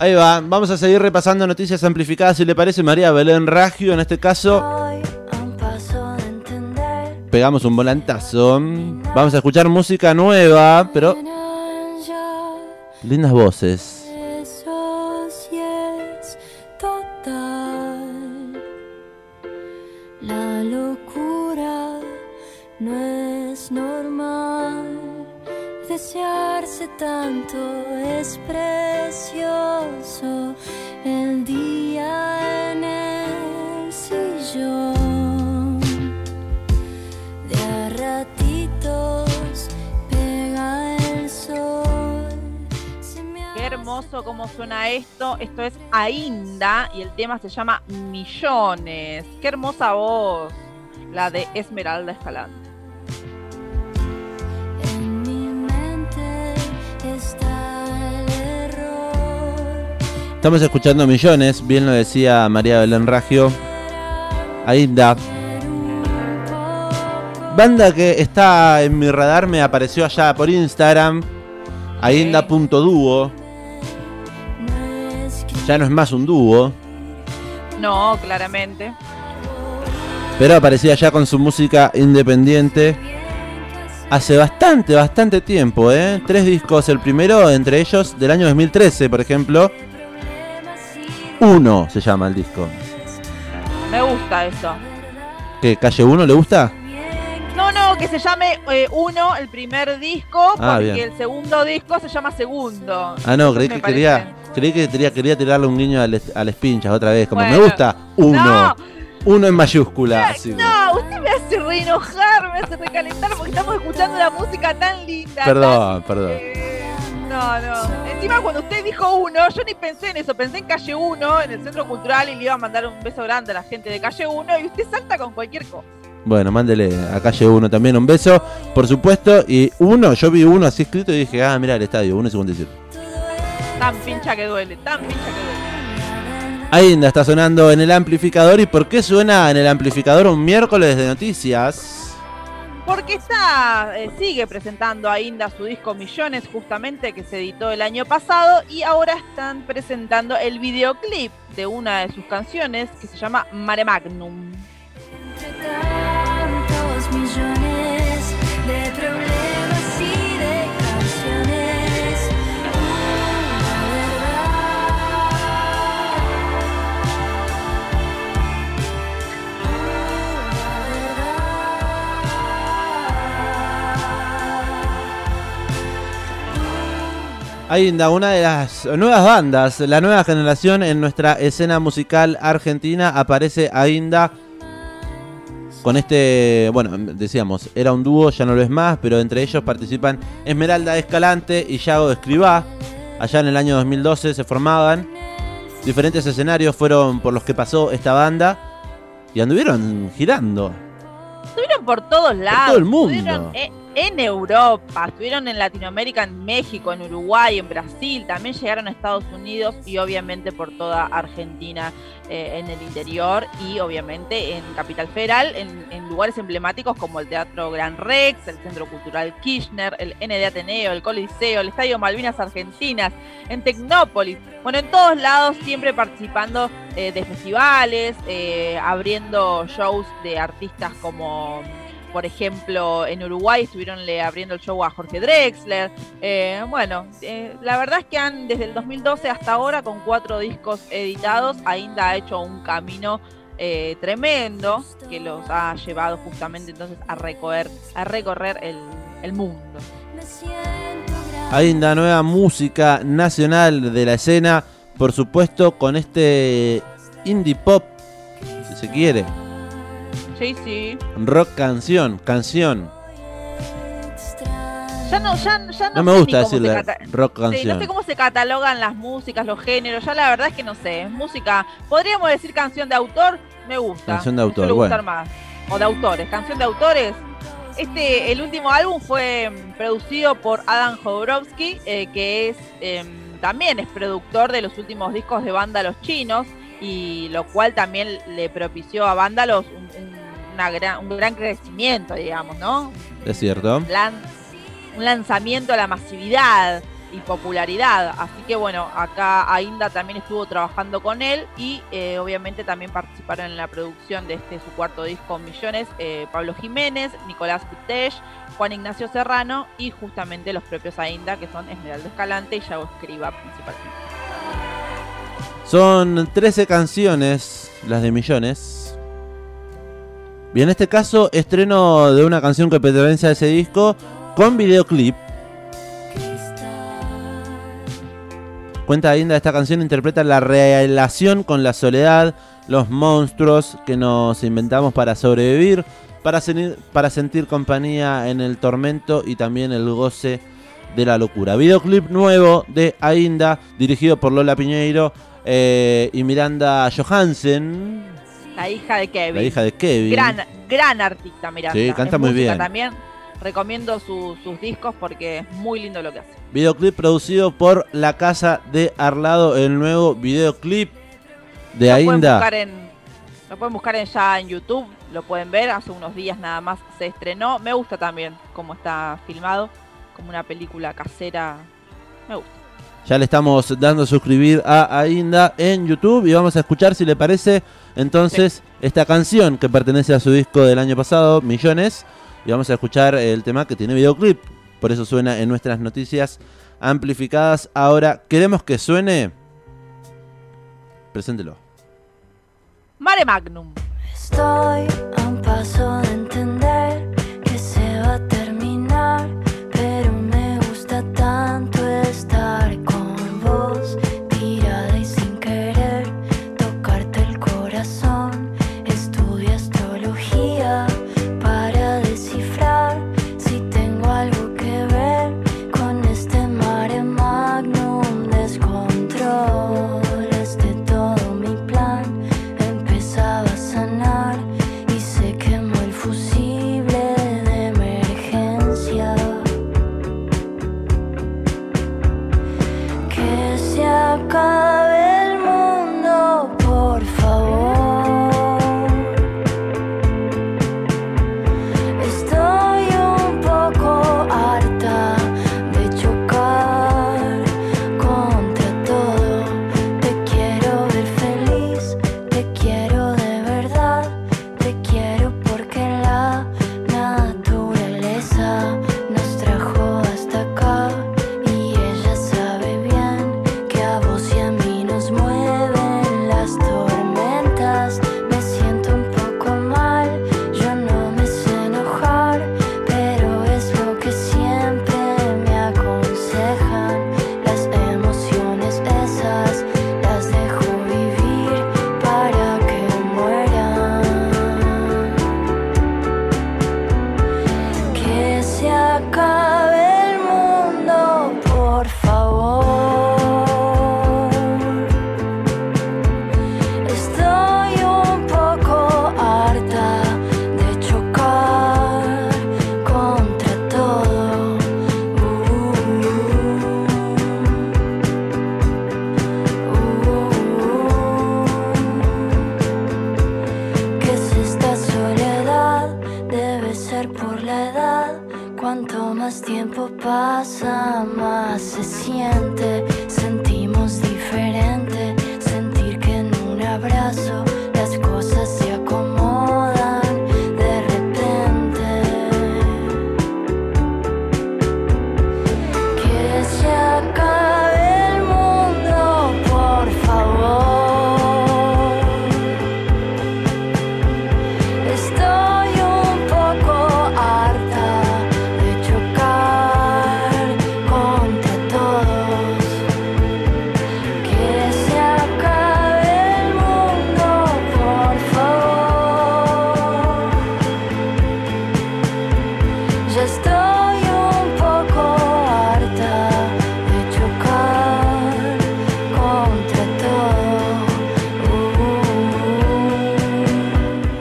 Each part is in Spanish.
Ahí va, vamos a seguir repasando noticias amplificadas, si le parece, María Belén Ragio, en este caso. Pegamos un volantazo. Vamos a escuchar música nueva, pero lindas voces. La locura no es normal. Desearse tanto es precioso. El día en el sillón. De a ratitos pega el sol. Se me Qué hermoso cómo suena esto. Esto es Ainda y el tema se llama Millones. Qué hermosa voz. La de Esmeralda Escalante. Estamos escuchando millones, bien lo decía María Belén Ragio. Ainda. Banda que está en mi radar, me apareció allá por Instagram. Ainda.duo. Ya no es más un dúo, No, claramente. pero aparecía ya con su música independiente. Hace bastante, bastante tiempo, ¿eh? Tres discos, el primero entre ellos del año 2013, por ejemplo. Uno se llama el disco. Me gusta eso. ¿Qué, Calle 1 le gusta? No, no, que se llame eh, uno el primer disco, Ah, porque bien. el segundo disco se llama segundo. Ah, no, creí que quería, creí que quería, quería tirarle un guiño al, al espinchas otra vez. Como me gusta, uno. No, Uno en mayúscula. así. no, usted me hace reenojar, me hace recalentar porque estamos escuchando la música tan linda. Perdón, tan, perdón. eh, no, no. Encima cuando usted dijo uno, yo ni pensé en eso, pensé en Calle 1, en el Centro Cultural y le iba a mandar un beso grande a la gente de Calle 1 y usted salta con cualquier cosa. Bueno, mándele a calle 1 también un beso, por supuesto. Y uno, yo vi uno así escrito y dije, ah, mira el estadio, 1.57. Tan pincha que duele, tan pincha que duele. Ainda está sonando en el amplificador. ¿Y por qué suena en el amplificador un miércoles de noticias? Porque está, eh, sigue presentando a Inda su disco Millones, justamente que se editó el año pasado, y ahora están presentando el videoclip de una de sus canciones que se llama Mare Magnum. Ainda, una de las nuevas bandas, la nueva generación en nuestra escena musical argentina, aparece Ainda con este, bueno, decíamos, era un dúo, ya no lo es más, pero entre ellos participan Esmeralda Escalante y Yago Escribá. Allá en el año 2012 se formaban. Diferentes escenarios fueron por los que pasó esta banda y anduvieron girando. Estuvieron por todos lados. todo el mundo. Estuvieron en Europa, estuvieron en Latinoamérica, en México, en Uruguay, en Brasil, también llegaron a Estados Unidos y obviamente por toda Argentina eh, en el interior y obviamente en Capital Federal, en, lugares emblemáticos como el Teatro Gran Rex, el Centro Cultural Kirchner, el ND Ateneo, el Coliseo, el Estadio Malvinas Argentinas, en Tecnópolis. Bueno, en todos lados siempre participando eh, de festivales, eh, abriendo shows de artistas como por ejemplo, en Uruguay estuvieron le abriendo el show a Jorge Drexler. Eh, bueno, eh, la verdad es que han desde el 2012 hasta ahora, con cuatro discos editados, ainda ha hecho un camino eh, tremendo que los ha llevado justamente entonces a recorrer, a recorrer el, el mundo. Ainda nueva música nacional de la escena, por supuesto con este indie pop, si se quiere, Sí, sí. rock canción, canción. Ya no, ya, ya no, No me sé gusta ni cómo se decirle rock Sí, no canción. sé cómo se catalogan las músicas, los géneros. Ya la verdad es que no sé. Es música. Podríamos decir canción de autor. Me gusta. Canción de me autor, suele bueno. gustar más. O de autores. Canción de autores. Este, el último álbum fue mm, producido por Adam Jodorowsky, eh, que es em, también es productor de los últimos discos de Vándalos chinos y lo cual también le propició a Vándalos un, un- una gran, un gran crecimiento, digamos, ¿no? Es cierto. lan- un lanzamiento a la masividad. y popularidad. Así que bueno, acá Ainda también estuvo trabajando con él y eh, obviamente también participaron en la producción de este su cuarto disco Millones, eh, Pablo Jiménez, Nicolás Pitech, Juan Ignacio Serrano y justamente los propios Ainda que son Esmeralda Escalante y Yago Escriba principalmente. Son 13 canciones, las de millones. Y en este caso, estreno de una canción que pertenece a ese disco con videoclip. Cuenta Ainda, esta canción interpreta la relación con la soledad, los monstruos que nos inventamos para sobrevivir, para sentir compañía en el tormento y también el goce de la locura. Videoclip nuevo de Ainda, dirigido por Lola Piñeiro eh, y Miranda Johansen, La hija de Kevin. la hija de Kevin. Gran, gran artista, Miranda. Sí, canta muy bien. También recomiendo su- sus discos porque es muy lindo lo que hace. Videoclip producido por La Casa de Arlado, el nuevo videoclip de Lo pueden Ainda. buscar en, lo pueden buscar en ya en YouTube, lo pueden ver, hace unos días nada más se estrenó. Me gusta también cómo está filmado, como una película casera. Me gusta. Ya le estamos dando a suscribir a Ainda en YouTube y vamos a escuchar si le parece entonces esta canción que pertenece a su disco del año pasado, Millones, y vamos a escuchar el tema que tiene videoclip. Por eso suena en nuestras noticias amplificadas. Ahora, ¿queremos que suene? Preséntelo. Mare Magnum. Estoy se acabe pasa, más se siente.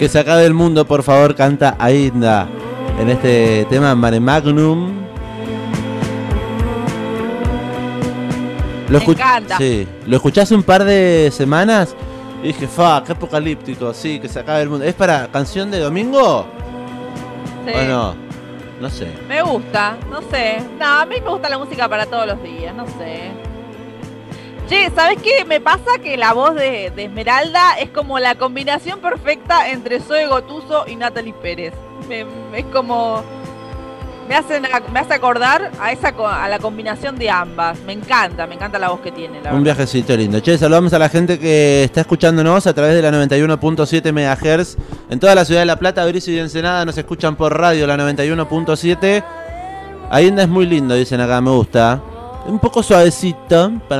Que se acabe el mundo, por favor, canta Ainda en este tema Mare Magnum. Lo Me encanta. Sí, lo escuché hace un par de semanas y dije, fa, qué apocalíptico, sí, que se acabe el mundo. ¿Es para canción de domingo Sí. o no? No sé. Me gusta, no sé. No, a mí me gusta la música para todos los días, no sé. Che, ¿sabes qué? Me pasa que la voz de, de Esmeralda es como la combinación perfecta entre Zoe Gotuso y Natalie Pérez. Me- es como. Me, hacen, ac- me hace acordar a esa a la combinación de ambas. Me encanta, me encanta la voz que tiene, la Un verdad. viajecito lindo. Che, saludamos a la gente que está escuchándonos a través de la 91.7 MHz. En toda la ciudad de La Plata, Bricio y Ensenada nos escuchan por radio la 91.7. Ainda es muy lindo, dicen acá, me gusta. Un poco suavecito para